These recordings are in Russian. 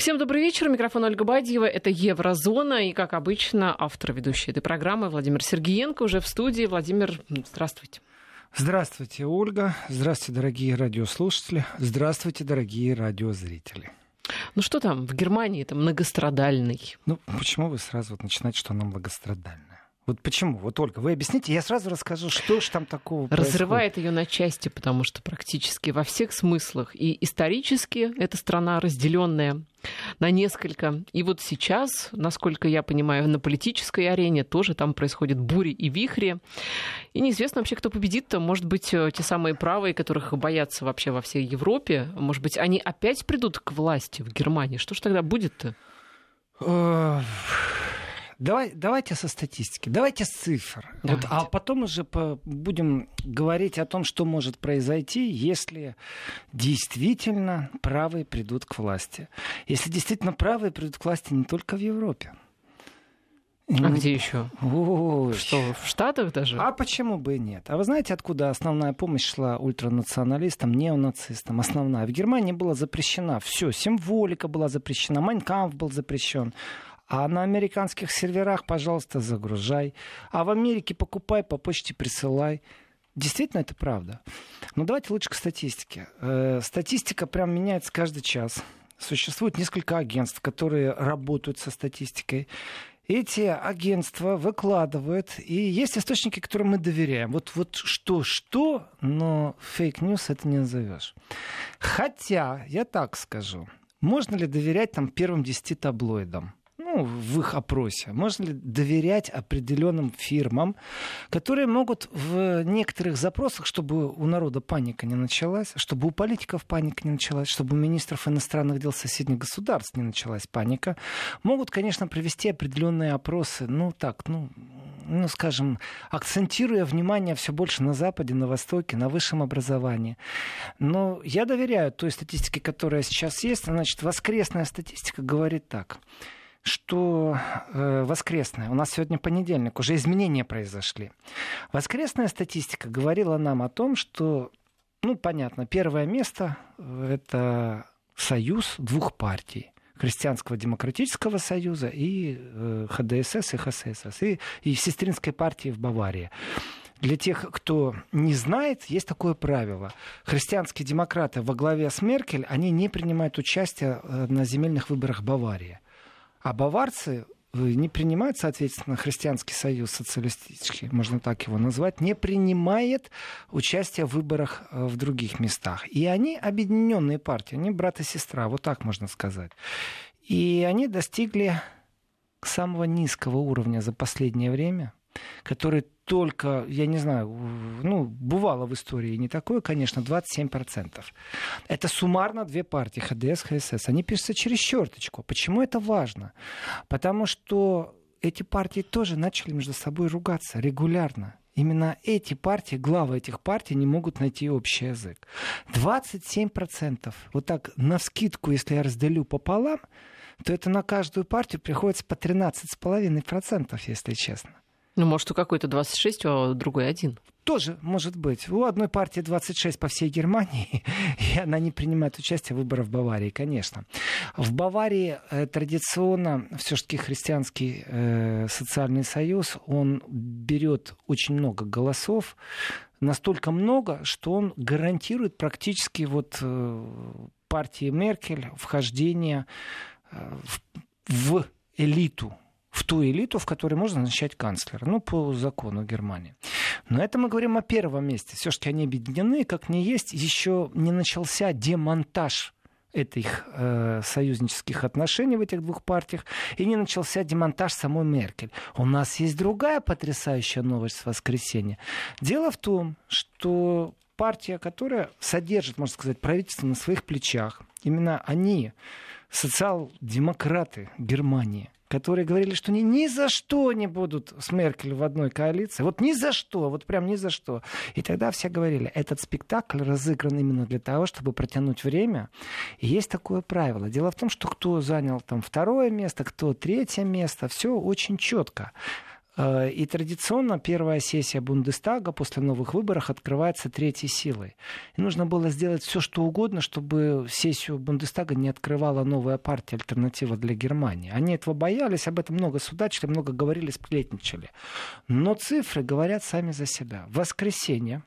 Всем добрый вечер. Микрофон Ольга Бадьева. Это Еврозона. И, как обычно, автор ведущей этой программы Владимир Сергеенко уже в студии. Владимир, здравствуйте. Здравствуйте, Ольга. Здравствуйте, дорогие радиослушатели. Здравствуйте, дорогие радиозрители. Ну что там, в Германии это многострадальный. Ну, почему вы сразу вот начинаете, что она многострадальная? Вот почему? Вот, Ольга, вы объясните, я сразу расскажу, что же там такого Разрывает ее на части, потому что практически во всех смыслах. И исторически эта страна разделенная на несколько. И вот сейчас, насколько я понимаю, на политической арене тоже там происходят бури и вихри. И неизвестно вообще, кто победит-то. Может быть, э, те самые правые, которых боятся вообще во всей Европе, может быть, они опять придут к власти в Германии. Что же тогда будет-то? Давай, давайте со статистики, давайте с цифр. Давайте. Вот, а потом уже по, будем говорить о том, что может произойти, если действительно правые придут к власти. Если действительно правые придут к власти не только в Европе. А ну, где еще? Ой. Что, в Штатах даже? А почему бы и нет? А вы знаете, откуда основная помощь шла ультранационалистам, неонацистам? Основная. В Германии была запрещена все. Символика была запрещена, Майнкамп был запрещен. А на американских серверах, пожалуйста, загружай. А в Америке покупай, по почте присылай. Действительно, это правда. Но давайте лучше к статистике. Э, статистика прям меняется каждый час. Существует несколько агентств, которые работают со статистикой. Эти агентства выкладывают, и есть источники, которым мы доверяем. Вот, вот что, что, но fake news это не назовешь. Хотя, я так скажу, можно ли доверять там первым десяти таблоидам? Ну, в их опросе, можно ли доверять определенным фирмам, которые могут в некоторых запросах, чтобы у народа паника не началась, чтобы у политиков паника не началась, чтобы у министров иностранных дел соседних государств не началась паника, могут, конечно, провести определенные опросы, ну так, ну, ну, скажем, акцентируя внимание все больше на Западе, на Востоке, на высшем образовании. Но я доверяю той статистике, которая сейчас есть. Значит, воскресная статистика говорит так что э, воскресная, у нас сегодня понедельник, уже изменения произошли. Воскресная статистика говорила нам о том, что, ну, понятно, первое место э, это союз двух партий Христианского демократического союза и э, ХДСС и ХСС, и, и сестринской партии в Баварии. Для тех, кто не знает, есть такое правило. Христианские демократы во главе с Меркель, они не принимают участие э, на земельных выборах Баварии. А баварцы не принимают, соответственно, Христианский союз социалистический, можно так его назвать, не принимает участие в выборах э, в других местах. И они объединенные партии, они брат и сестра, вот так можно сказать. И они достигли самого низкого уровня за последнее время, который только, я не знаю, ну, бывало в истории не такое, конечно, 27%. Это суммарно две партии, ХДС, ХСС. Они пишутся через черточку. Почему это важно? Потому что эти партии тоже начали между собой ругаться регулярно. Именно эти партии, главы этих партий не могут найти общий язык. 27%. Вот так, на вскидку, если я разделю пополам, то это на каждую партию приходится по 13,5%, если честно. Ну, может, у какой-то 26, а у другой один. Тоже может быть. У одной партии 26 по всей Германии, и она не принимает участие в выборах в Баварии, конечно. В Баварии э, традиционно все-таки христианский э, социальный союз, он берет очень много голосов, настолько много, что он гарантирует практически вот э, партии Меркель вхождение э, в, в элиту в ту элиту, в которой можно назначать канцлера, ну, по закону Германии. Но это мы говорим о первом месте. Все-таки они объединены, как не есть, еще не начался демонтаж этих э, союзнических отношений в этих двух партиях, и не начался демонтаж самой Меркель. У нас есть другая потрясающая новость с воскресенья. Дело в том, что партия, которая содержит, можно сказать, правительство на своих плечах, именно они, социал-демократы Германии, которые говорили, что они ни за что не будут с Меркель в одной коалиции. Вот ни за что, вот прям ни за что. И тогда все говорили, этот спектакль разыгран именно для того, чтобы протянуть время. И есть такое правило. Дело в том, что кто занял там второе место, кто третье место, все очень четко и традиционно первая сессия Бундестага после новых выборов открывается третьей силой. И нужно было сделать все, что угодно, чтобы сессию Бундестага не открывала новая партия «Альтернатива для Германии». Они этого боялись, об этом много судачили, много говорили, сплетничали. Но цифры говорят сами за себя. В воскресенье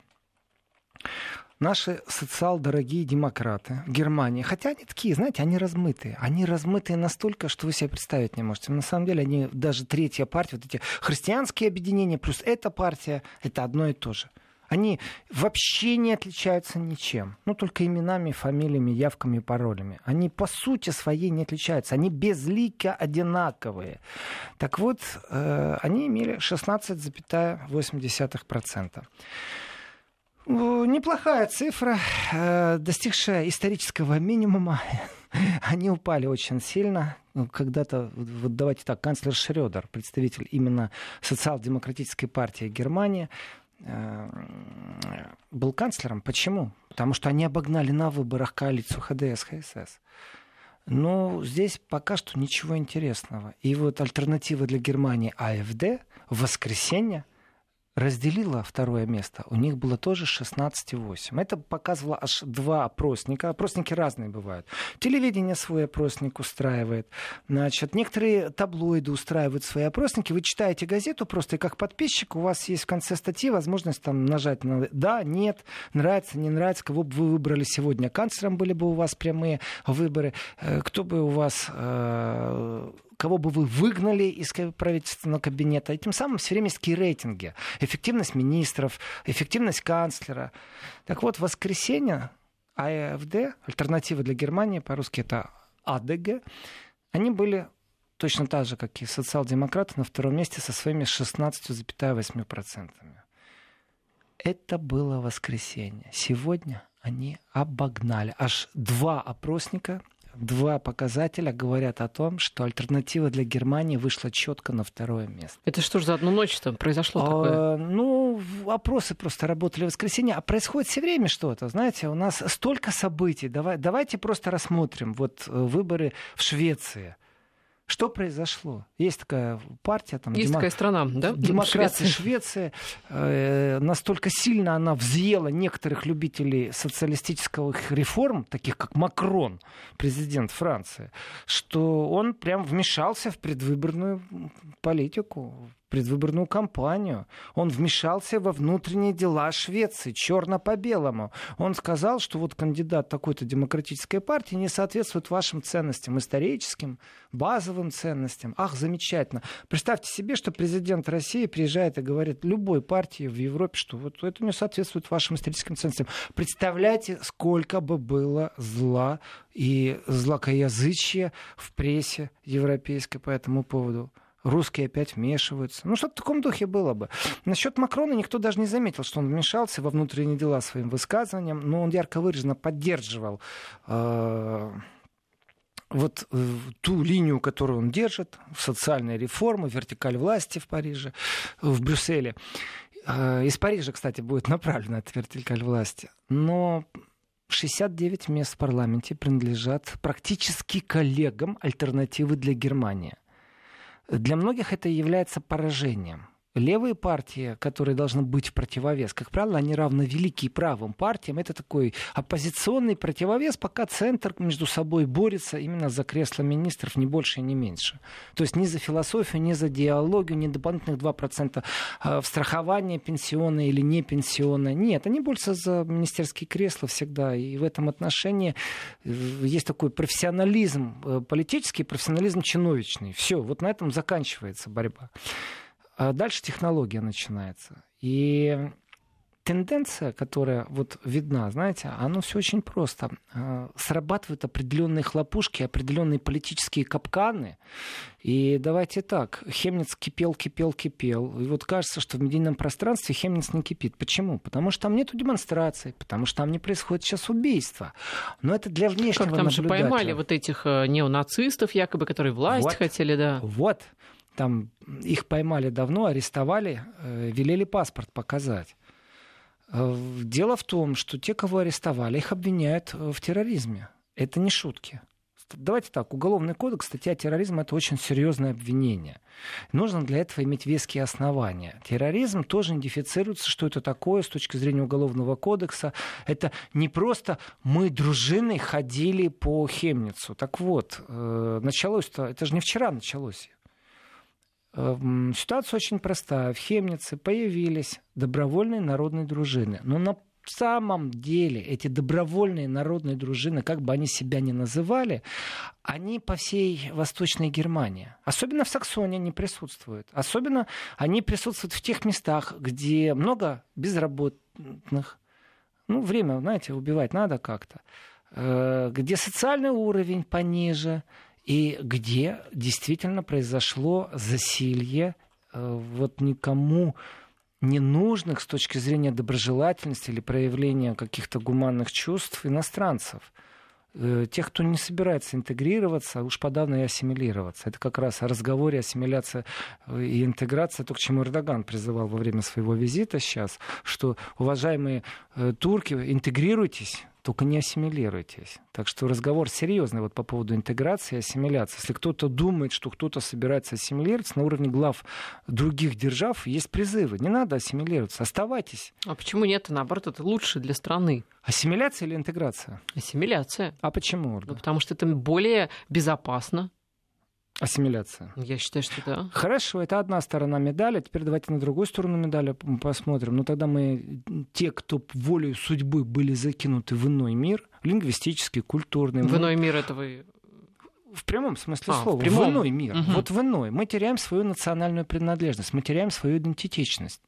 наши социал-дорогие демократы Германии, хотя они такие, знаете, они размытые. Они размытые настолько, что вы себе представить не можете. На самом деле они даже третья партия, вот эти христианские объединения плюс эта партия, это одно и то же. Они вообще не отличаются ничем. Ну, только именами, фамилиями, явками, паролями. Они по сути своей не отличаются. Они безлико одинаковые. Так вот, э, они имели 16,8%. Неплохая цифра, э, достигшая исторического минимума. Они упали очень сильно. Ну, когда-то, вот давайте так, канцлер Шредер, представитель именно социал-демократической партии Германии, э, был канцлером. Почему? Потому что они обогнали на выборах коалицию ХДС, ХСС. Но здесь пока что ничего интересного. И вот альтернатива для Германии АФД в воскресенье – разделила второе место. У них было тоже 16,8. Это показывало аж два опросника. Опросники разные бывают. Телевидение свой опросник устраивает. Значит, некоторые таблоиды устраивают свои опросники. Вы читаете газету просто, и как подписчик у вас есть в конце статьи возможность там нажать на «да», «нет», «нравится», «не нравится», кого бы вы выбрали сегодня. Канцлером были бы у вас прямые выборы, э, кто бы у вас э, кого бы вы выгнали из правительственного кабинета. И тем самым все время такие рейтинги. Эффективность министров, эффективность канцлера. Так вот, в воскресенье АФД, альтернатива для Германии, по-русски это АДГ, они были точно так же, как и социал-демократы, на втором месте со своими 16,8%. Это было воскресенье. Сегодня они обогнали. Аж два опросника два показателя говорят о том, что альтернатива для Германии вышла четко на второе место. Это что ж за одну ночь там произошло а, такое? Ну, опросы просто работали в воскресенье, а происходит все время что-то. Знаете, у нас столько событий. Давай, давайте просто рассмотрим. Вот э, выборы в Швеции. Что произошло? Есть такая партия, там, есть демо... такая страна, да? Демократия Швеция. Э, настолько сильно она взъела некоторых любителей социалистических реформ, таких как Макрон, президент Франции, что он прям вмешался в предвыборную политику, предвыборную кампанию. Он вмешался во внутренние дела Швеции, черно по белому. Он сказал, что вот кандидат такой-то демократической партии не соответствует вашим ценностям, историческим, базовым ценностям. Ах, замечательно. Представьте себе, что президент России приезжает и говорит любой партии в Европе, что вот это не соответствует вашим историческим ценностям. Представляете, сколько бы было зла и злокоязычия в прессе европейской по этому поводу русские опять вмешиваются. Ну, что-то в таком духе было бы. Насчет Макрона никто даже не заметил, что он вмешался во внутренние дела своим высказыванием, но он ярко выраженно поддерживал э, вот э, ту линию, которую он держит, социальная реформа, вертикаль власти в Париже, в Брюсселе. Э, из Парижа, кстати, будет направлена эта вертикаль власти. Но 69 мест в парламенте принадлежат практически коллегам альтернативы для Германии. Для многих это является поражением. Левые партии, которые должны быть в противовес, как правило, они равны великим правым партиям. Это такой оппозиционный противовес, пока центр между собой борется именно за кресло министров, не больше и не меньше. То есть ни за философию, ни за диалогию, ни дополнительных 2% а, в страхование пенсионное или не пенсионное. Нет, они борются за министерские кресла всегда. И в этом отношении э, есть такой профессионализм э, политический, профессионализм чиновичный. Все, вот на этом заканчивается борьба. А дальше технология начинается. И тенденция, которая вот видна, знаете, оно все очень просто. А, срабатывают определенные хлопушки, определенные политические капканы. И давайте так, Хемниц кипел, кипел, кипел. И вот кажется, что в медийном пространстве Хемниц не кипит. Почему? Потому что там нету демонстраций, потому что там не происходит сейчас убийства. Но это для внешнего как там же поймали вот этих э, неонацистов, якобы, которые власть вот, хотели, да. Вот там их поймали давно, арестовали, э, велели паспорт показать. Э, дело в том, что те, кого арестовали, их обвиняют э, в терроризме. Это не шутки. давайте так, Уголовный кодекс, статья терроризма это очень серьезное обвинение. Нужно для этого иметь веские основания. Терроризм тоже идентифицируется, что это такое с точки зрения Уголовного кодекса. Это не просто мы дружиной ходили по Хемницу. Так вот, началось-то, это же не вчера началось. Э, ситуация очень простая. В Хемнице появились добровольные народные дружины. Но на самом деле эти добровольные народные дружины, как бы они себя ни называли, они по всей Восточной Германии, особенно в Саксонии они присутствуют. Особенно они присутствуют в тех местах, где много безработных. Ну, время, знаете, убивать надо как-то. Э, где социальный уровень пониже, и где действительно произошло засилье э, вот никому ненужных с точки зрения доброжелательности или проявления каких-то гуманных чувств иностранцев. Э, тех, кто не собирается интегрироваться, уж подавно и ассимилироваться. Это как раз о разговоре ассимиляция э, и интеграция, то, к чему Эрдоган призывал во время своего визита сейчас, что, уважаемые турки, интегрируйтесь, только не ассимилируйтесь. Так что разговор серьезный вот по поводу интеграции и ассимиляции. Если кто-то думает, что кто-то собирается ассимилироваться, на уровне глав других держав есть призывы. Не надо ассимилироваться, оставайтесь. А почему нет? Наоборот, это лучше для страны. Ассимиляция или интеграция? Ассимиляция. А почему? Ну, потому что это более безопасно. Ассимиляция. Я считаю, что да. Хорошо, это одна сторона медали. Теперь давайте на другую сторону медали посмотрим. Ну тогда мы, те, кто волею судьбы были закинуты в иной мир, лингвистический, культурный. В мы... иной мир это вы в прямом смысле а, слова, в, прямом? в иной мир. Угу. Вот в иной. Мы теряем свою национальную принадлежность, мы теряем свою идентичность.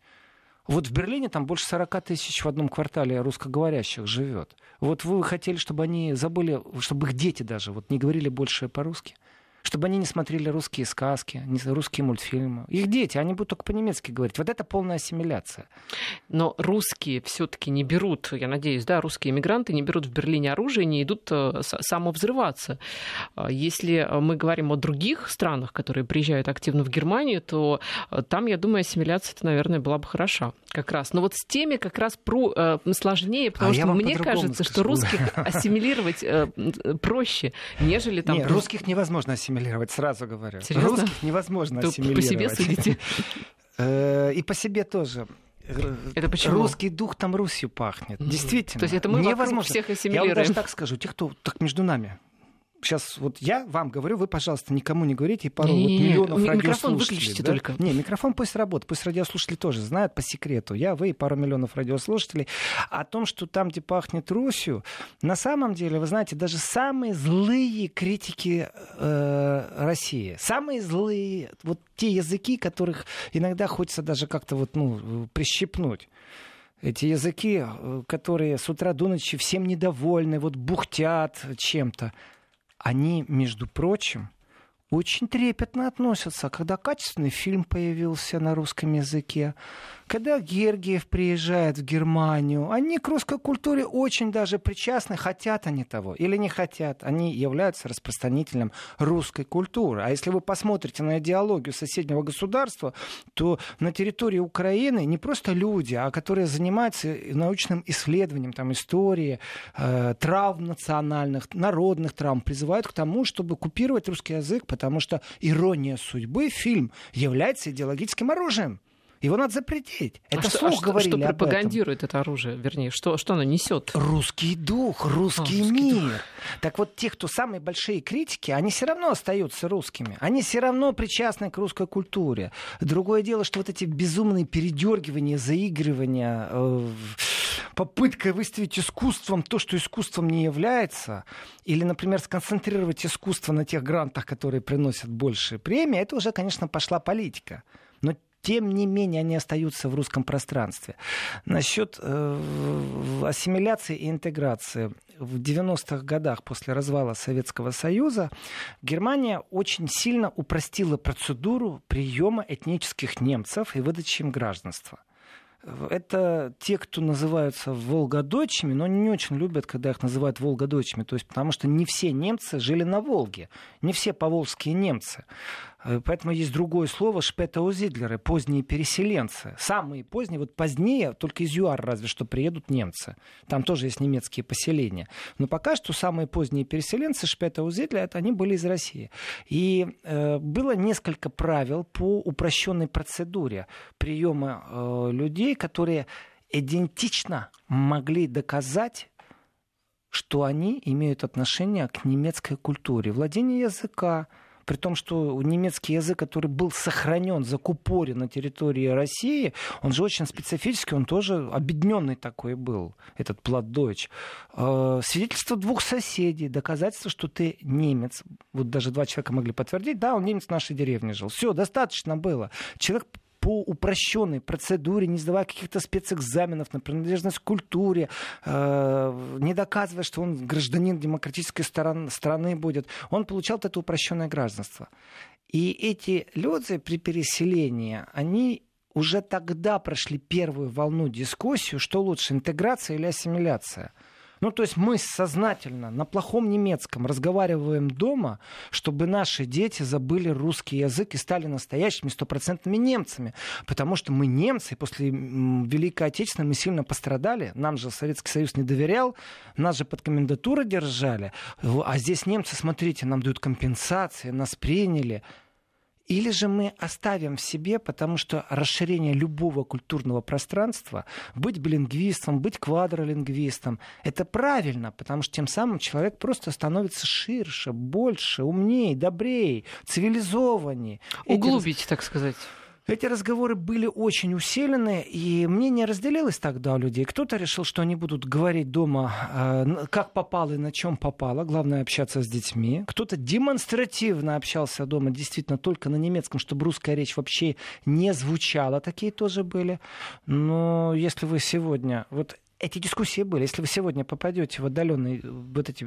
Вот в Берлине там больше 40 тысяч в одном квартале русскоговорящих живет. Вот вы хотели, чтобы они забыли, чтобы их дети даже вот не говорили больше по-русски чтобы они не смотрели русские сказки, русские мультфильмы. Их дети, они будут только по-немецки говорить. Вот это полная ассимиляция. Но русские все-таки не берут, я надеюсь, да, русские иммигранты не берут в Берлине оружие, не идут э, самовзрываться. А если мы говорим о других странах, которые приезжают активно в Германию, то э, там, я думаю, ассимиляция-то, наверное, была бы хороша как раз. Но вот с теми как раз про, э, сложнее, потому а что мне кажется, скажу. что русских ассимилировать э, проще, нежели там... Нет, русских невозможно ассимилировать ассимилировать, сразу говорю. Серьезно? Русских невозможно Ты ассимилировать. по себе судите? Э, и по себе тоже. Это почему? Русский дух там Русью пахнет. Действительно. То есть это мы невозможно. всех ассимилируем. Я вам даже так скажу. Те, кто так между нами сейчас вот я вам говорю, вы, пожалуйста, никому не говорите, и пару не, вот миллионов не, Микрофон выключите да? только. Не, микрофон пусть работает, пусть радиослушатели тоже знают по секрету. Я, вы и пару миллионов радиослушателей. О том, что там, где пахнет Русью, на самом деле, вы знаете, даже самые злые критики э, России, самые злые, вот те языки, которых иногда хочется даже как-то вот, ну, прищипнуть эти языки, э, которые с утра до ночи всем недовольны, вот бухтят чем-то они, между прочим, очень трепетно относятся, когда качественный фильм появился на русском языке, когда Гергиев приезжает в Германию, они к русской культуре очень даже причастны, хотят они того или не хотят. Они являются распространителем русской культуры. А если вы посмотрите на идеологию соседнего государства, то на территории Украины не просто люди, а которые занимаются научным исследованием там, истории, э, травм национальных, народных травм, призывают к тому, чтобы купировать русский язык, потому что ирония судьбы, фильм, является идеологическим оружием. Его надо запретить. А это а слух что, говорили что пропагандирует это оружие, вернее, что, что оно несет? Русский дух, русский, а, русский мир. Дух. Так вот, те, кто самые большие критики, они все равно остаются русскими. Они все равно причастны к русской культуре. Другое дело, что вот эти безумные передергивания, заигрывания, э, попытка выставить искусством то, что искусством не является, или, например, сконцентрировать искусство на тех грантах, которые приносят больше премии, это уже, конечно, пошла политика. Тем не менее они остаются в русском пространстве. Насчет э, ассимиляции и интеграции. В 90-х годах после развала Советского Союза Германия очень сильно упростила процедуру приема этнических немцев и выдачи им гражданства это те, кто называются волгодочами, но не очень любят, когда их называют волгодочами, то есть потому что не все немцы жили на Волге, не все поволжские немцы. Э, поэтому есть другое слово шпетаузидлеры, поздние переселенцы. Самые поздние, вот позднее, только из ЮАР разве что приедут немцы. Там тоже есть немецкие поселения. Но пока что самые поздние переселенцы шпетаузидлеры, это они были из России. И э, было несколько правил по упрощенной процедуре приема э, людей, которые идентично могли доказать что они имеют отношение к немецкой культуре. Владение языка, при том, что немецкий язык, который был сохранен, закупорен на территории России, он же очень специфический, он тоже объединенный такой был, этот платдойч. Э, свидетельство двух соседей, доказательство, что ты немец. Вот даже два человека могли подтвердить, да, он немец в нашей деревне жил. Все, достаточно было. Человек по упрощенной процедуре, не сдавая каких-то спецэкзаменов на принадлежность к культуре, э, не доказывая, что он гражданин демократической страны будет, он получал это упрощенное гражданство. И эти люди при переселении, они уже тогда прошли первую волну дискуссию, что лучше, интеграция или ассимиляция. Ну, то есть мы сознательно на плохом немецком разговариваем дома, чтобы наши дети забыли русский язык и стали настоящими стопроцентными немцами. Потому что мы немцы, после Великой Отечественной мы сильно пострадали. Нам же Советский Союз не доверял, нас же под комендатурой держали. А здесь немцы, смотрите, нам дают компенсации, нас приняли. Или же мы оставим в себе, потому что расширение любого культурного пространства, быть билингвистом, быть квадролингвистом, это правильно, потому что тем самым человек просто становится ширше, больше, умнее, добрее, цивилизованнее. Углубить, Эти... так сказать. Эти разговоры были очень усилены, и мнение разделилось тогда у людей. Кто-то решил, что они будут говорить дома, э, как попало и на чем попало. Главное общаться с детьми. Кто-то демонстративно общался дома действительно только на немецком, чтобы русская речь вообще не звучала. Такие тоже были. Но если вы сегодня... Вот эти дискуссии были. Если вы сегодня попадете в отдаленные вот эти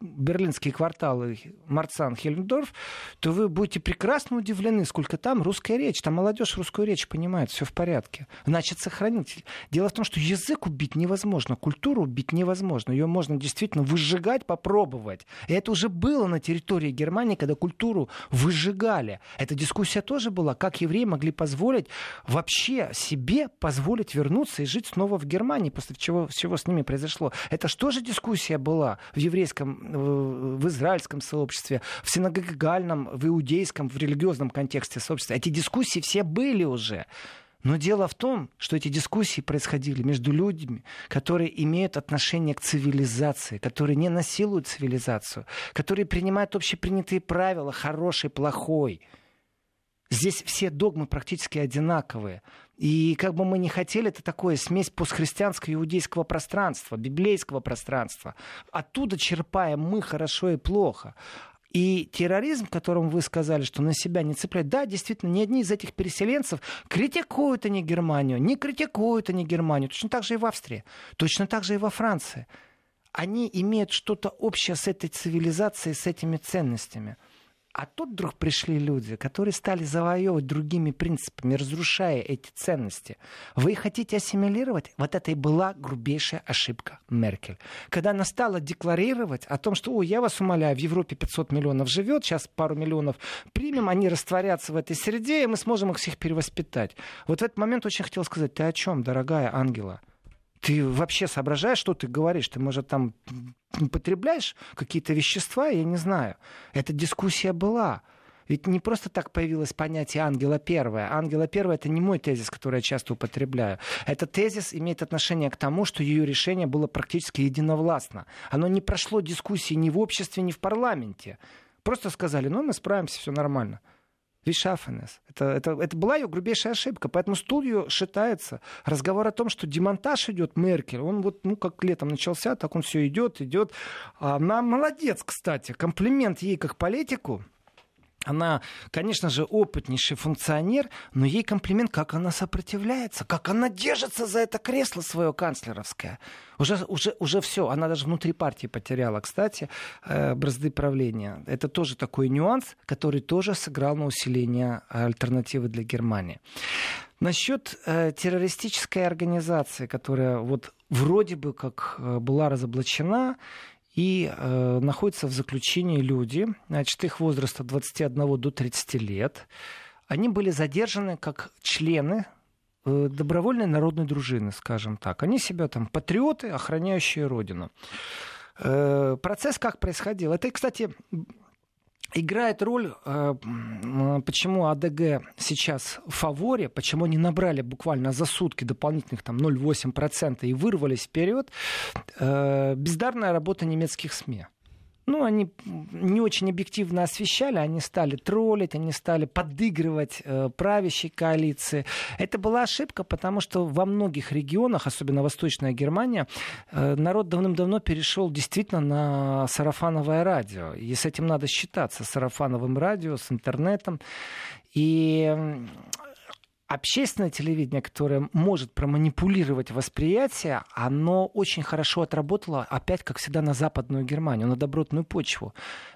берлинские кварталы Марцан, Хельмдорф, то вы будете прекрасно удивлены, сколько там русская речь. Там молодежь русскую речь понимает, все в порядке. Значит, сохранить. Дело в том, что язык убить невозможно, культуру убить невозможно. Ее можно действительно выжигать, попробовать. И это уже было на территории Германии, когда культуру выжигали. Эта дискуссия тоже была, как евреи могли позволить вообще себе позволить вернуться и жить снова в Германии после чего чего, чего с ними произошло. Это что же дискуссия была в еврейском, в израильском сообществе, в синагогальном, в иудейском, в религиозном контексте сообщества. Эти дискуссии все были уже. Но дело в том, что эти дискуссии происходили между людьми, которые имеют отношение к цивилизации, которые не насилуют цивилизацию, которые принимают общепринятые правила, хороший, плохой. Здесь все догмы практически одинаковые. И как бы мы ни хотели, это такое смесь постхристианского иудейского пространства, библейского пространства. Оттуда черпаем мы хорошо и плохо. И терроризм, которым вы сказали, что на себя не цепляют, да, действительно, ни одни из этих переселенцев критикуют они Германию, не критикуют они Германию, точно так же и в Австрии, точно так же и во Франции. Они имеют что-то общее с этой цивилизацией, с этими ценностями. А тут вдруг пришли люди, которые стали завоевывать другими принципами, разрушая эти ценности. Вы хотите ассимилировать? Вот это и была грубейшая ошибка Меркель. Когда она стала декларировать о том, что, о, я вас умоляю, в Европе 500 миллионов живет, сейчас пару миллионов примем, они растворятся в этой среде, и мы сможем их всех перевоспитать. Вот в этот момент очень хотел сказать, ты о чем, дорогая Ангела? Ты вообще соображаешь, что ты говоришь? Ты, может, там употребляешь какие-то вещества? Я не знаю. Эта дискуссия была. Ведь не просто так появилось понятие ангела первая. Ангела первая это не мой тезис, который я часто употребляю. Этот тезис имеет отношение к тому, что ее решение было практически единовластно. Оно не прошло дискуссии ни в обществе, ни в парламенте. Просто сказали, ну мы справимся, все нормально. Вишафенес. Это, это, это была ее грубейшая ошибка. Поэтому студию шитается разговор о том, что демонтаж идет Меркель. Он вот, ну, как летом начался, так он все идет, идет. Она молодец, кстати. Комплимент ей как политику. Она, конечно же, опытнейший функционер, но ей комплимент, как она сопротивляется, как она держится за это кресло свое канцлеровское. Уже, уже, уже все, она даже внутри партии потеряла, кстати, э, бразды правления. Это тоже такой нюанс, который тоже сыграл на усиление альтернативы для Германии. Насчет э, террористической организации, которая вот вроде бы как э, была разоблачена, И э, находятся в заключении люди, значит, их возраст от 21 до 30 лет. Они были задержаны как члены э, добровольной народной дружины, скажем так. Они себя там патриоты, охраняющие Родину. Э, процесс как происходил? Это, кстати, играет роль, э, почему АДГ сейчас в фаворе, почему они набрали буквально за сутки дополнительных там 0,8% и вырвались вперед, э, бездарная работа немецких СМИ ну, они не очень объективно освещали, они стали троллить, они стали подыгрывать э, правящей коалиции. Это была ошибка, потому что во многих регионах, особенно Восточная Германия, э, народ давным-давно перешел действительно на сарафановое радио. И с этим надо считаться, с сарафановым радио, с интернетом. И общественное телевидение, которое может проманипулировать восприятие, оно очень хорошо отработало, опять, как всегда, на Западную Германию, на добротную почву.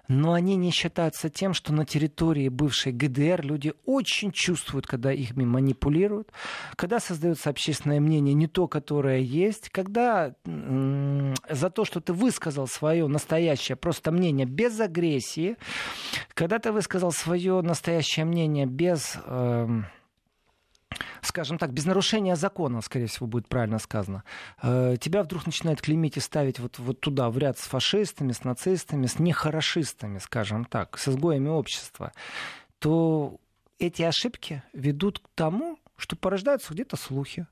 Но они не считаются тем, что на территории бывшей ГДР люди очень чувствуют, когда их манипулируют, когда создается общественное мнение не то, которое есть, когда за то, что ты высказал свое настоящее просто мнение без агрессии, когда ты высказал свое настоящее мнение без... Э- скажем так, без нарушения закона, скорее всего, будет правильно сказано, э, тебя вдруг начинают клеймить и ставить вот, вот туда, в ряд с фашистами, с нацистами, с нехорошистами, скажем так, с изгоями общества, то эти ошибки ведут к тому, что порождаются где-то слухи,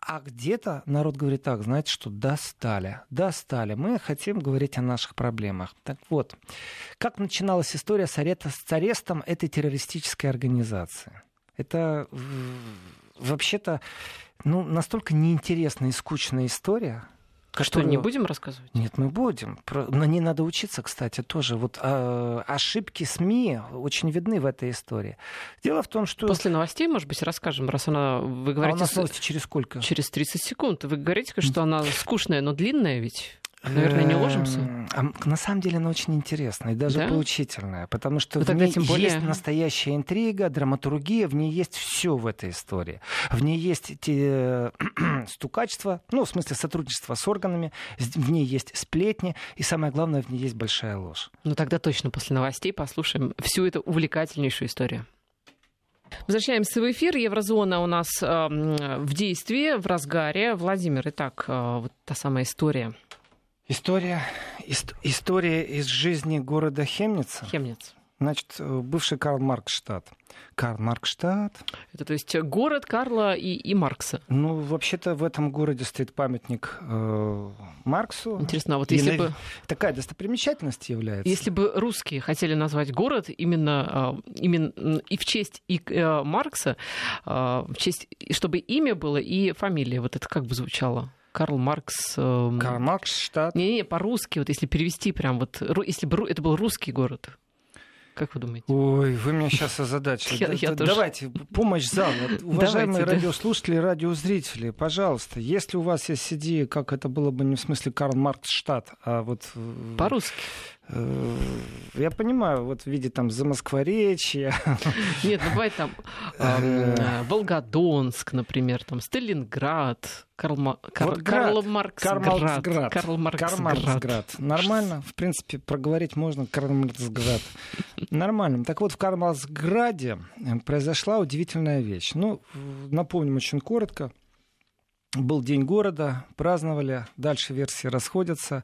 а где-то народ говорит так, знаете, что достали, достали. Мы хотим говорить о наших проблемах. Так вот, как начиналась история с, арестом этой террористической организации? Это вообще-то ну, настолько неинтересная и скучная история. Которую... Что, не будем рассказывать? Нет, мы будем. Но не надо учиться, кстати, тоже. Вот э, ошибки СМИ очень видны в этой истории. Дело в том, что... После новостей, может быть, расскажем, раз она... Вы говорите... А у нас новости через сколько? Через 30 секунд. Вы говорите, что она скучная, но длинная ведь? Наверное, не ложимся? Эм, на самом деле она очень интересная и даже да? поучительная, потому что ну, в ней тем более... есть настоящая интрига, драматургия, в ней есть все в этой истории. В ней есть те... стукачество, ну, в смысле сотрудничество с органами, в ней есть сплетни, и самое главное, в ней есть большая ложь. Ну, тогда точно после новостей послушаем всю эту увлекательнейшую историю. Возвращаемся в эфир. Еврозона у нас э, в действии, в разгаре. Владимир, итак, э, вот та самая история История, ист, история из жизни города Хемница. Хемниц. Значит, э, бывший Карл Марксштадт. Карл Марксштадт. Это то есть город Карла и, и Маркса. Ну, вообще-то в этом городе стоит памятник э, Марксу. Интересно, а вот если бы... Такая достопримечательность является. Если бы русские хотели назвать город именно, э, именно и в честь и, э, Маркса, в честь, чтобы имя было и фамилия, вот это как бы звучало? Карл Маркс... Э, Карл Маркс, штат. Не-не, по-русски, вот если перевести прям, вот, если бы это был русский город, как вы думаете? Ой, вы меня сейчас озадачили. Я, я Давайте, помощь зала. Уважаемые Давайте, радиослушатели и радиозрители, пожалуйста, если у вас есть идея, как это было бы не в смысле Карл Маркс штат, а вот... По-русски. Э, я понимаю, вот в виде там Замоскворечья. Нет, ну бывает там э, Волгодонск, например, там Сталинград, Карл, Карл, Карл Марксград. Карл Марксград. Нормально, в принципе, проговорить можно Карл Марксград. Нормально. Так вот, в Карл Марксграде произошла удивительная вещь. Ну, напомним очень коротко. Был День города, праздновали, дальше версии расходятся.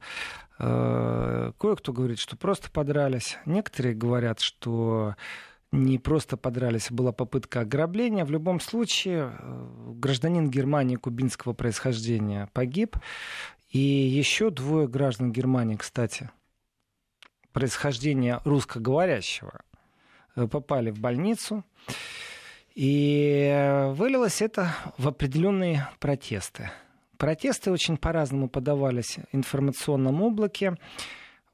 Э, кое-кто говорит, что просто подрались. Некоторые говорят, что не просто подрались, а была попытка ограбления. В любом случае, э, гражданин Германии кубинского происхождения погиб. И еще двое граждан Германии, кстати, происхождения русскоговорящего, э, попали в больницу. И вылилось это в определенные протесты. Протесты очень по-разному подавались в информационном облаке.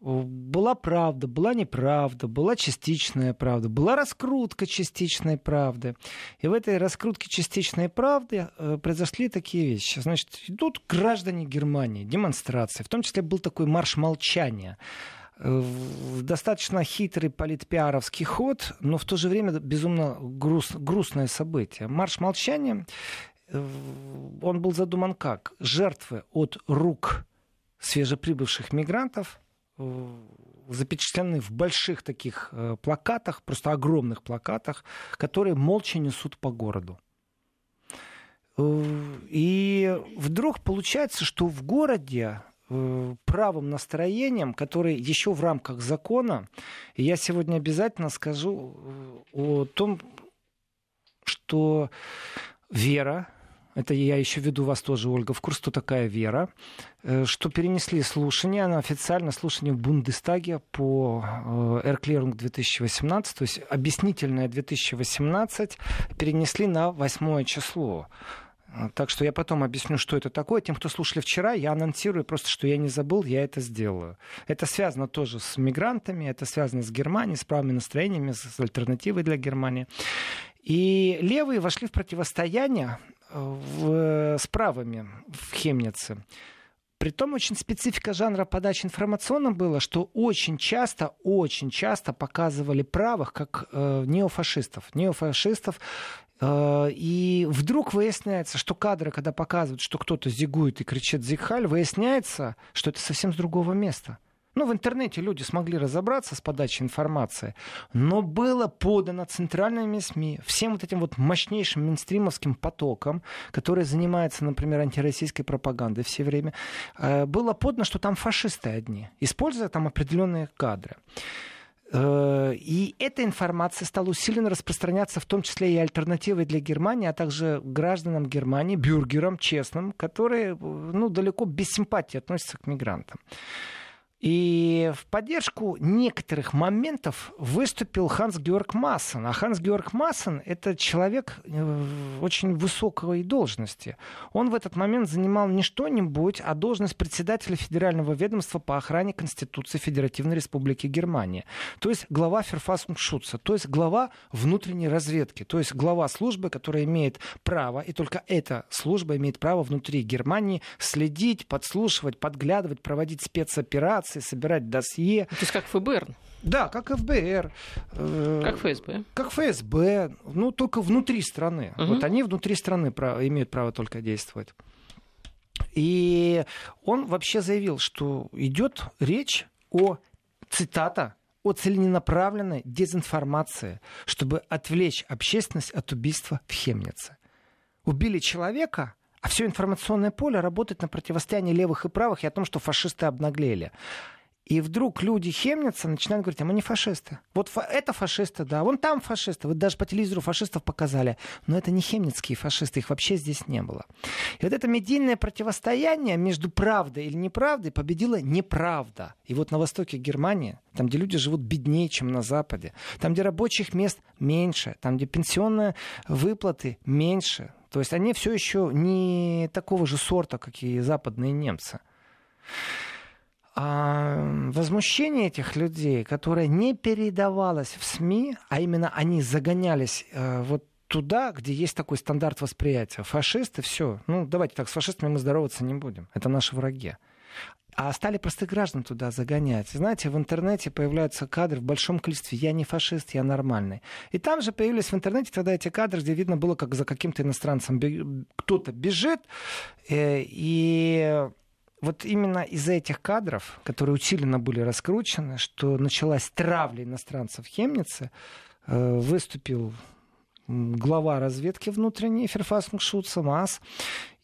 Была правда, была неправда, была частичная правда, была раскрутка частичной правды. И в этой раскрутке частичной правды э, произошли такие вещи. Значит, идут граждане Германии, демонстрации, в том числе был такой марш молчания э, достаточно хитрый политпиаровский ход, но в то же время безумно груст, грустное событие. Марш молчания он был задуман как? Жертвы от рук свежеприбывших мигрантов запечатлены в больших таких э, плакатах, просто огромных плакатах, которые молча несут по городу. Э, и вдруг получается, что в городе э, правым настроением, который еще в рамках закона, я сегодня обязательно скажу о том, что вера, это я еще веду вас тоже, Ольга, в курс, что такая вера, э, что перенесли слушание на официальное слушание в Бундестаге по Эрклерунг 2018, то есть объяснительное 2018 перенесли на 8 число. Так что я потом объясню, что это такое. Тем, кто слушали вчера, я анонсирую просто, что я не забыл, я это сделаю. Это связано тоже с мигрантами, это связано с Германией, с правыми настроениями, с альтернативой для Германии. И левые вошли в противостояние в, с правыми в Хемнице. Притом очень специфика жанра подачи информационно было, что очень часто, очень часто показывали правых как э, неофашистов. Неофашистов э, и вдруг выясняется, что кадры, когда показывают, что кто-то зигует и кричит «Зигхаль», выясняется, что это совсем с другого места. Ну, в интернете люди смогли разобраться с подачей информации, но было подано центральными СМИ, всем вот этим вот мощнейшим мейнстримовским потоком, который занимается, например, антироссийской пропагандой все время, э, было подано, что там фашисты одни, используя там определенные кадры. Э, и эта информация стала усиленно распространяться, в том числе и альтернативой для Германии, а также гражданам Германии, бюргерам честным, которые ну, далеко без симпатии относятся к мигрантам. И в поддержку некоторых моментов выступил Ханс Георг Массен. А Ханс Георг Массен — это человек э, очень высокой должности. Он в этот момент занимал не что-нибудь, а должность председателя Федерального ведомства по охране Конституции Федеративной Республики Германия. То есть глава Ферфасунгшутца, то есть глава внутренней разведки, то есть глава службы, которая имеет право, и только эта служба имеет право внутри Германии следить, подслушивать, подглядывать, проводить спецоперации, информации, собирать досье. То есть как ФБР? Да, как ФБР. Э, как ФСБ. Как ФСБ, ну только внутри страны. Угу. Вот они внутри страны имеют право только действовать. И он вообще заявил, что идет речь о, цитата, о целенаправленной дезинформации, чтобы отвлечь общественность от убийства в Хемнице. Убили человека, а все информационное поле работает на противостоянии левых и правых и о том, что фашисты обнаглели. И вдруг люди Хемница начинают говорить, а мы не фашисты. Вот фа- это фашисты, да, вон там фашисты. Вы даже по телевизору фашистов показали. Но это не хемницкие фашисты, их вообще здесь не было. И вот это медийное противостояние между правдой или неправдой победила неправда. И вот на востоке Германии, там, где люди живут беднее, чем на Западе, там, где рабочих мест меньше, там, где пенсионные выплаты меньше, то есть они все еще не такого же сорта, как и западные немцы. А возмущение этих людей, которое не передавалось в СМИ, а именно они загонялись э, вот туда, где есть такой стандарт восприятия. Фашисты, все. Ну, давайте так, с фашистами мы здороваться не будем. Это наши враги. А стали простых граждан туда загонять. Знаете, в интернете появляются кадры в большом количестве. Я не фашист, я нормальный. И там же появились в интернете тогда эти кадры, где видно было, как за каким-то иностранцем кто-то бежит. Э, и вот именно из-за этих кадров, которые усиленно были раскручены, что началась травля иностранцев в Хемнице, э, выступил глава разведки внутренней Ферфасмшутца МАС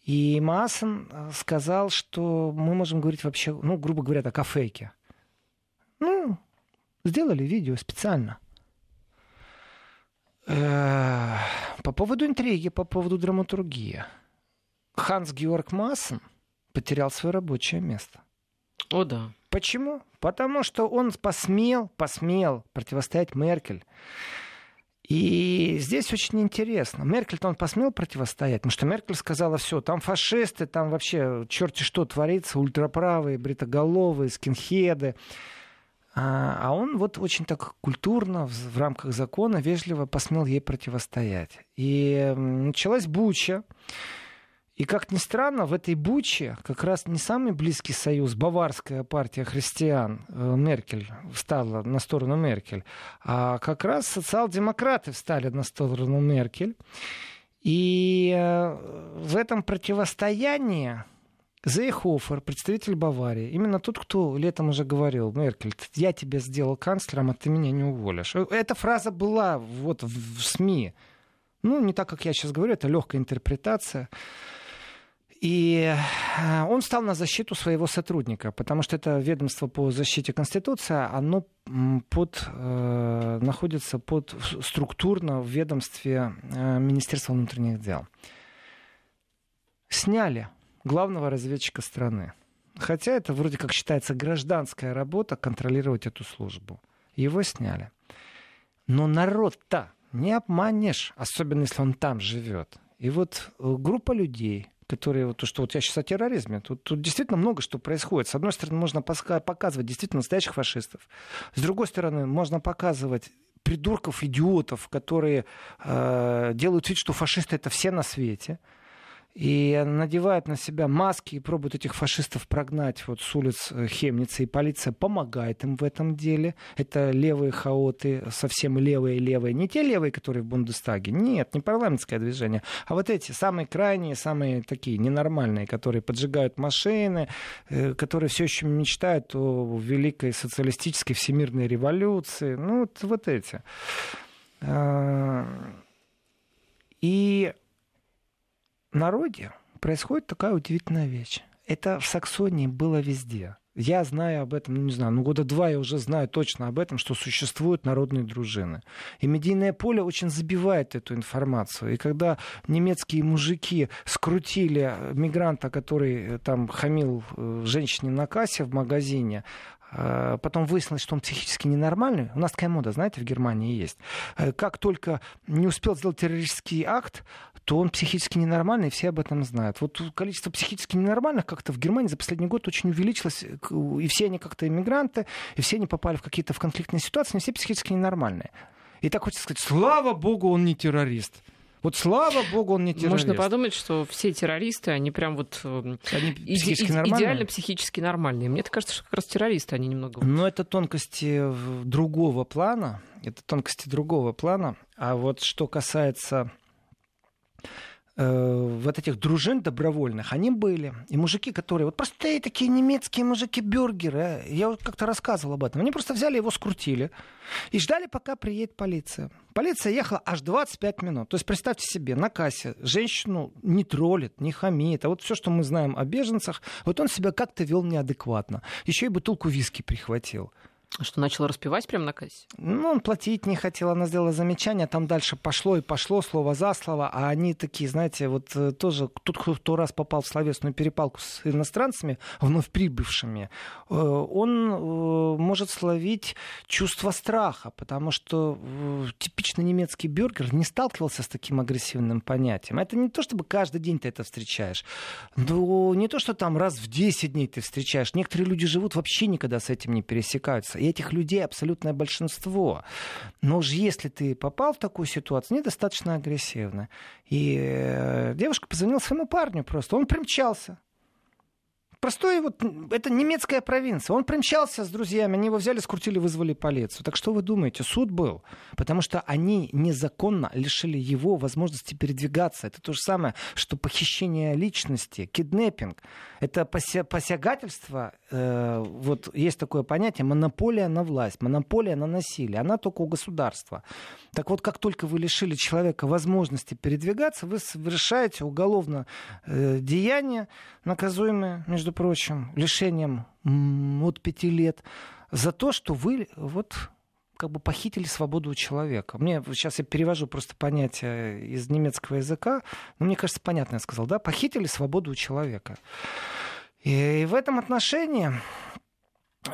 и Масон э, сказал, что мы можем говорить вообще, ну, грубо говоря, так, о фейке. Ну, сделали видео специально. Э, по поводу интриги, по поводу драматургии. Ханс Георг Массен потерял свое рабочее место. О, да. Почему? Потому что он посмел, посмел противостоять Меркель. И здесь очень интересно. Меркель-то он посмел противостоять, потому что Меркель сказала, все, там фашисты, там вообще черти что творится, ультраправые, бритоголовые, скинхеды. А, а он вот очень так культурно, в, в рамках закона, вежливо посмел ей противостоять. И началась буча. И как ни странно, в этой буче как раз не самый близкий союз, баварская партия христиан, э, Меркель встала на сторону Меркель, а как раз социал-демократы встали на сторону Меркель. И э, в этом противостоянии Зейхофер, представитель Баварии, именно тот, кто летом уже говорил, Меркель, я тебя сделал канцлером, а ты меня не уволишь. Эта фраза была вот в СМИ. Ну, не так, как я сейчас говорю, это легкая интерпретация. И э, он стал на защиту своего сотрудника, потому что это ведомство по защите Конституции, оно под, э, находится под структурно в ведомстве э, Министерства внутренних дел. Сняли главного разведчика страны. Хотя это вроде как считается гражданская работа контролировать эту службу. Его сняли. Но народ-то не обманешь, особенно если он там живет. И вот группа людей, которые, вот, то, что вот я сейчас о терроризме, тут, тут действительно много что происходит. С одной стороны, можно показывать действительно настоящих фашистов. С другой стороны, можно показывать придурков, идиотов, которые э, делают вид, что фашисты это все на свете и надевают на себя маски и пробуют этих фашистов прогнать вот с улиц э, Хемницы, и полиция помогает им в этом деле. Это левые хаоты, совсем левые-левые. Не те левые, которые в Бундестаге, нет, не парламентское движение, а вот эти самые крайние, самые такие ненормальные, которые поджигают машины, э, которые все еще мечтают о великой социалистической всемирной революции. Ну, вот, вот эти. А, и народе происходит такая удивительная вещь. Это в Саксонии было везде. Я знаю об этом, ну не знаю, ну года два я уже знаю точно об этом, что существуют народные дружины. И медийное поле очень забивает эту информацию. И когда немецкие мужики скрутили мигранта, который э, там хамил э, женщине на кассе в магазине, потом выяснилось, что он психически ненормальный. У нас такая мода, знаете, в Германии есть. Э, как только не успел сделать террористический акт, то он психически ненормальный, и все об этом знают. Вот количество психически ненормальных как-то в Германии за последний год очень увеличилось, и все они как-то иммигранты, и все они попали в какие-то в конфликтные ситуации, но все психически ненормальные. И так хочется сказать, слава богу, он не террорист. Вот слава богу, он не террорист. Можно подумать, что все террористы, они прям вот эм, они психически иде- нормальные? идеально психически нормальные. Мне кажется, что как раз террористы, они немного... Но это тонкости другого плана. Это тонкости другого плана. А вот что касается Э, вот этих дружин добровольных, они были. И мужики, которые... Вот простые такие немецкие мужики-бюргеры. А, я вот как-то рассказывал об этом. Они просто взяли его, скрутили. И ждали, пока приедет полиция. Полиция ехала аж 25 минут. То есть представьте себе, на кассе женщину не троллит, не хамит. А вот все, что мы знаем о беженцах, вот он себя как-то вел неадекватно. Еще и бутылку виски прихватил. Что, начала распевать прямо на кассе? Ну, он платить не хотел, она сделала замечание, там дальше пошло и пошло, слово за слово, а они такие, знаете, вот э, тоже, тут кто раз попал в словесную перепалку с иностранцами, вновь прибывшими, э, он э, может словить чувство страха, потому что типичный немецкий бюргер не сталкивался с таким агрессивным понятием. Это не то, чтобы каждый день ты это встречаешь, но не то, что там раз в 10 дней ты встречаешь. Некоторые люди живут вообще никогда с этим не пересекаются. И этих людей абсолютное большинство. Но уж если ты попал в такую ситуацию, они достаточно агрессивны. И э, девушка позвонила своему парню просто. Он примчался. Простой вот, это немецкая провинция. Он примчался с друзьями, они его взяли, скрутили, вызвали полицию. Так что вы думаете, суд был? Потому что они незаконно лишили его возможности передвигаться. Это то же самое, что похищение личности, киднеппинг. Это пося- посягательство, э, вот есть такое понятие, монополия на власть, монополия на насилие. Она только у государства. Так вот, как только вы лишили человека возможности передвигаться, вы совершаете уголовное э, деяние, наказуемое, между прочим, лишением от пяти лет, за то, что вы вот как бы похитили свободу у человека. Мне сейчас я перевожу просто понятие из немецкого языка, но мне кажется, понятно я сказал, да, похитили свободу у человека. И в этом отношении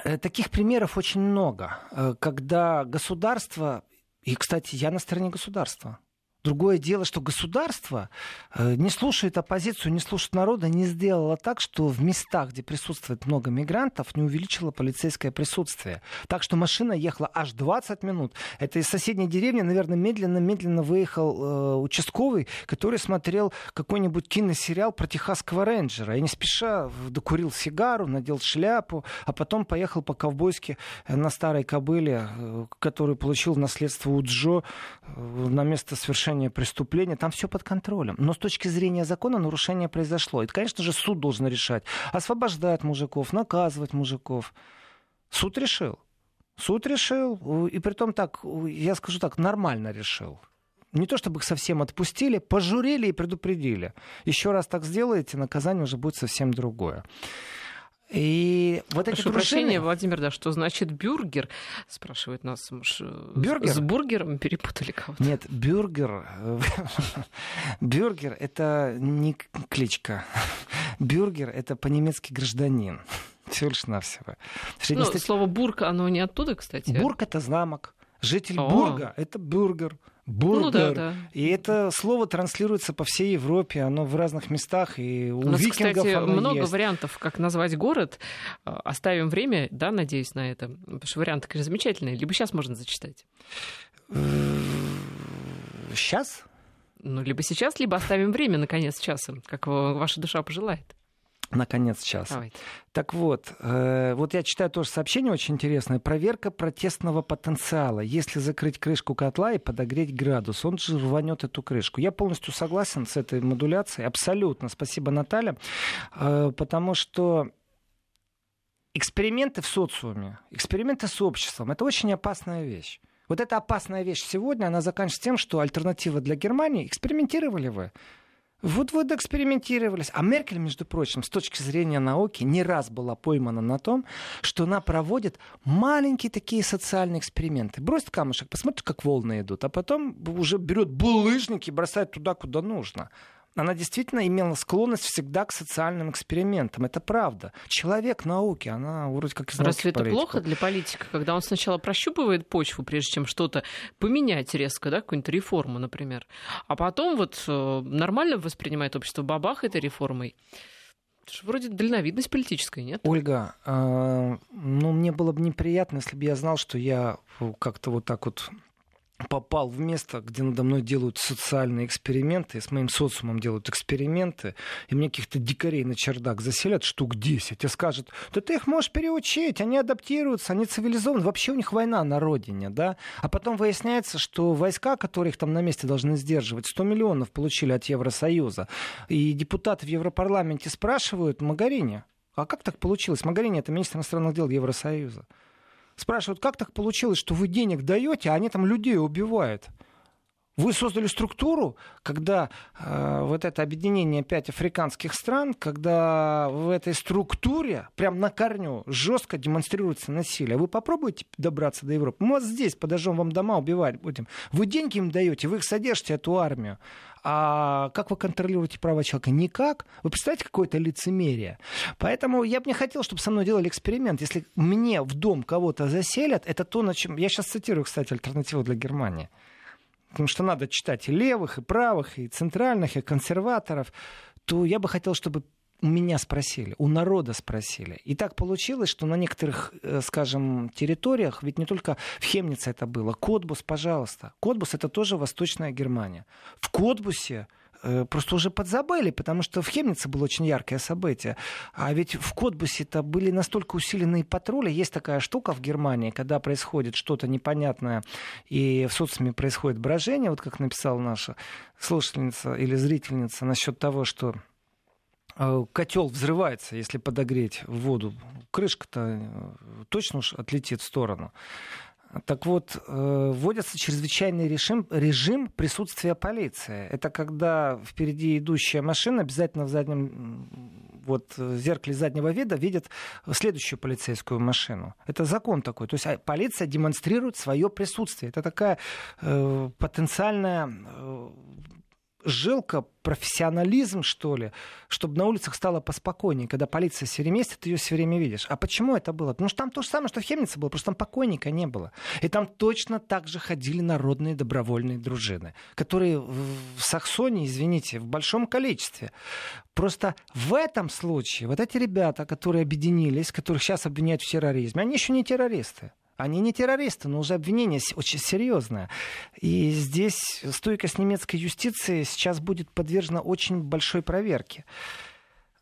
э, таких примеров очень много, э, когда государство и, кстати, я на стороне государства. Другое дело, что государство э, не слушает оппозицию, не слушает народа, не сделало так, что в местах, где присутствует много мигрантов, не увеличило полицейское присутствие. Так что машина ехала аж 20 минут. Это из соседней деревни, наверное, медленно-медленно выехал э, участковый, который смотрел какой-нибудь киносериал про техасского рейнджера. И не спеша докурил сигару, надел шляпу, а потом поехал по-ковбойски э, на старой кобыле, э, которую получил в наследство у Джо на место совершения совершения преступления, там все под контролем. Но с точки зрения закона нарушение произошло. И, конечно же, суд должен решать, освобождать мужиков, наказывать мужиков. Суд решил. Суд решил, и при том так, я скажу так, нормально решил. Не то чтобы их совсем отпустили, пожурили и предупредили. Еще раз так сделаете, наказание уже будет совсем другое. И вот эти Прошу пружины... прощения, Владимир, да, что значит бюргер? Спрашивает нас. Бюргер? С бургером перепутали кого-то. Нет, бюргер... Бюргер — это не кличка. Бюргер — это по-немецки гражданин. Всего лишь навсего. Ну, слово бург, оно не оттуда, кстати. Бург — это замок. Житель О. бурга — это бюргер бургер. Ну, да, да. И это слово транслируется по всей Европе, оно в разных местах, и у, у нас, викингов кстати, много есть. вариантов, как назвать город. А, оставим время, да, надеюсь на это, потому что варианты, конечно, замечательные. Либо сейчас можно зачитать. Сейчас? Ну, либо сейчас, либо оставим время на конец часа, как ваша душа пожелает на конец часа. Давайте. Так вот, э, вот я читаю тоже сообщение очень интересное. Проверка протестного потенциала. Если закрыть крышку котла и подогреть градус, он же рванет эту крышку. Я полностью согласен с этой модуляцией. Абсолютно. Спасибо, Наталья. Э, потому что эксперименты в социуме, эксперименты с обществом, это очень опасная вещь. Вот эта опасная вещь сегодня, она заканчивается тем, что альтернатива для Германии, экспериментировали вы. Вот вот экспериментировались. А Меркель, между прочим, с точки зрения науки, не раз была поймана на том, что она проводит маленькие такие социальные эксперименты. Бросит камушек, посмотрит, как волны идут, а потом уже берет булыжники и бросает туда, куда нужно она действительно имела склонность всегда к социальным экспериментам. Это правда. Человек науки, она вроде как из Разве это плохо для политика, когда он сначала прощупывает почву, прежде чем что-то поменять резко, да, какую-нибудь реформу, например, а потом вот э, нормально воспринимает общество, бабах этой реформой. Вроде дальновидность политическая, нет? Ольга, э, ну мне было бы неприятно, если бы я знал, что я как-то вот так вот попал в место, где надо мной делают социальные эксперименты, с моим социумом делают эксперименты, и мне каких-то дикарей на чердак заселят штук 10 и скажут, да ты их можешь переучить, они адаптируются, они цивилизованы, вообще у них война на родине, да? А потом выясняется, что войска, которые их там на месте должны сдерживать, 100 миллионов получили от Евросоюза. И депутаты в Европарламенте спрашивают Магарини, а как так получилось? Магарини это министр иностранных дел Евросоюза спрашивают, как так получилось, что вы денег даете, а они там людей убивают? Вы создали структуру, когда э, вот это объединение пять африканских стран, когда в этой структуре прям на корню жестко демонстрируется насилие. Вы попробуйте добраться до Европы. Мы вас здесь подожжем вам дома, убивать будем. Вы деньги им даете, вы их содержите, эту армию. А как вы контролируете права человека? Никак. Вы представляете, какое-то лицемерие? Поэтому я бы не хотел, чтобы со мной делали эксперимент. Если мне в дом кого-то заселят, это то, на чем... Я сейчас цитирую, кстати, альтернативу для Германии потому что надо читать и левых, и правых, и центральных, и консерваторов, то я бы хотел, чтобы у меня спросили, у народа спросили. И так получилось, что на некоторых, э, скажем, территориях, ведь не только в Хемнице это было, Котбус, пожалуйста. Котбус это тоже Восточная Германия. В Котбусе Э, просто уже подзабыли, потому что в Хемнице было очень яркое событие. А ведь в Котбусе-то были настолько усиленные патрули. Есть такая штука в Германии, когда происходит что-то непонятное, и в соцсети происходит брожение, вот как написала наша слушательница или зрительница насчет того, что котел взрывается, если подогреть воду. Крышка-то э, точно уж отлетит в сторону. Так вот, э, вводится чрезвычайный режим, режим присутствия полиции. Это когда впереди идущая машина обязательно в заднем вот, зеркале заднего вида видит следующую полицейскую машину. Это закон такой. То есть а, полиция демонстрирует свое присутствие. Это такая э, потенциальная э, жилка, профессионализм, что ли, чтобы на улицах стало поспокойнее. Когда полиция все время есть, ты ее все время видишь. А почему это было? Потому что там то же самое, что в Хемнице было, просто там покойника не было. И там точно так же ходили народные добровольные дружины, которые в Саксонии, извините, в большом количестве. Просто в этом случае вот эти ребята, которые объединились, которых сейчас обвиняют в терроризме, они еще не террористы. Они не террористы, но уже обвинение очень серьезное. И здесь стойкость немецкой юстиции сейчас будет подвержена очень большой проверке.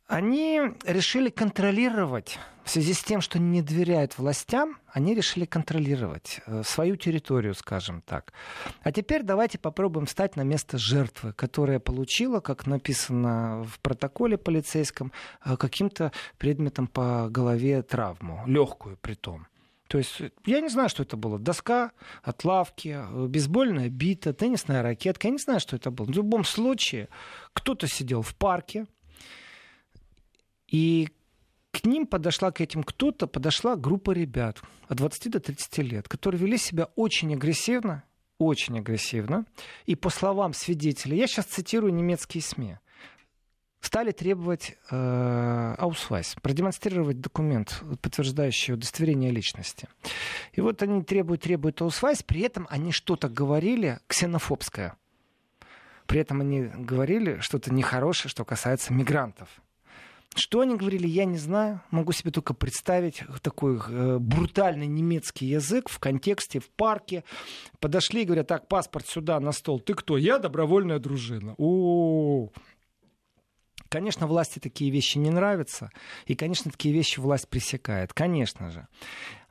они решили контролировать, в связи с тем, что не доверяют властям, они решили контролировать э, свою территорию, скажем так. А теперь давайте попробуем встать на место жертвы, которая получила, как написано в протоколе полицейском, э, каким-то предметом по голове травму, легкую при том. То есть я не знаю, что это было. Доска от лавки, э, бейсбольная бита, теннисная ракетка. Я не знаю, что это было. В любом случае, кто-то сидел в парке, и к ним подошла, к этим кто-то, подошла группа ребят от 20 до 30 лет, которые вели себя очень агрессивно, очень агрессивно. И по словам свидетелей, я сейчас цитирую немецкие СМИ, стали требовать э, аусвайс, продемонстрировать документ, подтверждающий удостоверение личности. И вот они требуют, требуют аусвайс, при этом они что-то говорили ксенофобское. При этом они говорили что-то нехорошее, что касается мигрантов. Что они говорили, я не знаю. Могу себе только представить такой э, брутальный немецкий язык в контексте, в парке. Подошли и говорят, так, паспорт сюда, на стол. Ты кто? Я добровольная дружина. О, -о, -о. Конечно, власти такие вещи не нравятся. И, конечно, такие вещи власть пресекает. Конечно же.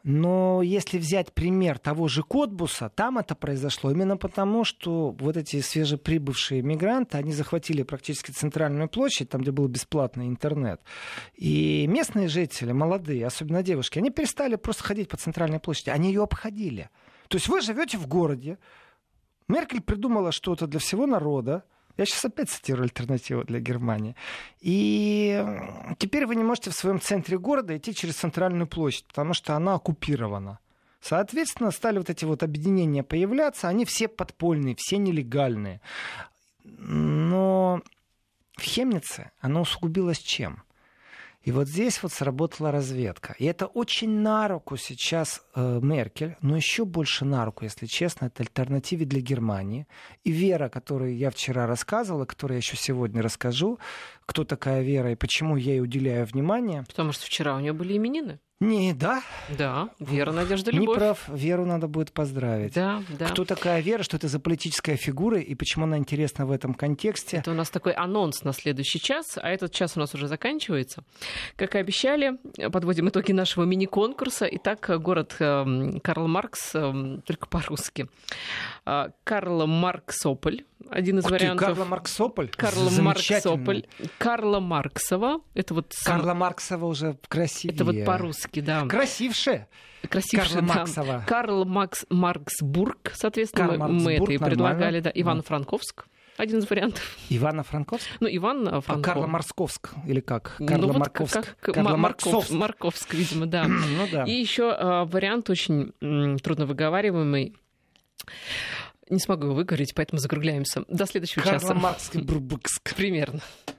Но если взять пример того же Котбуса, там это произошло именно потому, что вот эти свежеприбывшие мигранты, они захватили практически центральную площадь, там, где был бесплатный интернет. И местные жители, молодые, особенно девушки, они перестали просто ходить по центральной площади, они ее обходили. То есть вы живете в городе, Меркель придумала что-то для всего народа, я сейчас опять цитирую альтернативу для Германии. И теперь вы не можете в своем центре города идти через центральную площадь, потому что она оккупирована. Соответственно, стали вот эти вот объединения появляться, они все подпольные, все нелегальные. Но в Хемнице оно усугубилось чем? И вот здесь вот сработала разведка. И это очень на руку сейчас э, Меркель, но еще больше на руку, если честно, это альтернативе для Германии. И Вера, которую я вчера рассказывала, которую я еще сегодня расскажу, кто такая Вера и почему я ей уделяю внимание. Потому что вчера у нее были именины. Не, да? Да, Вера, Надежда, Любовь. Не прав, Веру надо будет поздравить. Да, да. Кто такая Вера, что это за политическая фигура и почему она интересна в этом контексте? Это у нас такой анонс на следующий час, а этот час у нас уже заканчивается. Как и обещали, подводим итоги нашего мини-конкурса. Итак, город эм, Карл Маркс, эм, только по-русски. А, Карл Марксополь, один из Ух вариантов. Карла Марксополь? Карла Марксополь. Карла Марксова. Это вот сам... Карла Марксова уже красивее. Это вот по-русски, да. Красивше. Красивше, Карла да. Марксова. Карл Макс Марксбург, соответственно, Карл мы, мы это и Марксбург, предлагали, нормально. да. Ивано-Франковск. Один из вариантов. Ивано-Франковск? Ну, Иван А Франков. Карла Марсковск или как? Ну, Карла вот Марковск. как- как Карла Ма- Марков-. Марковск, видимо, да. Ну да. И еще э, вариант очень м, трудно выговариваемый. Не смогу его выговорить, поэтому закругляемся. До следующего Карла часа. Бурбыкск. Примерно.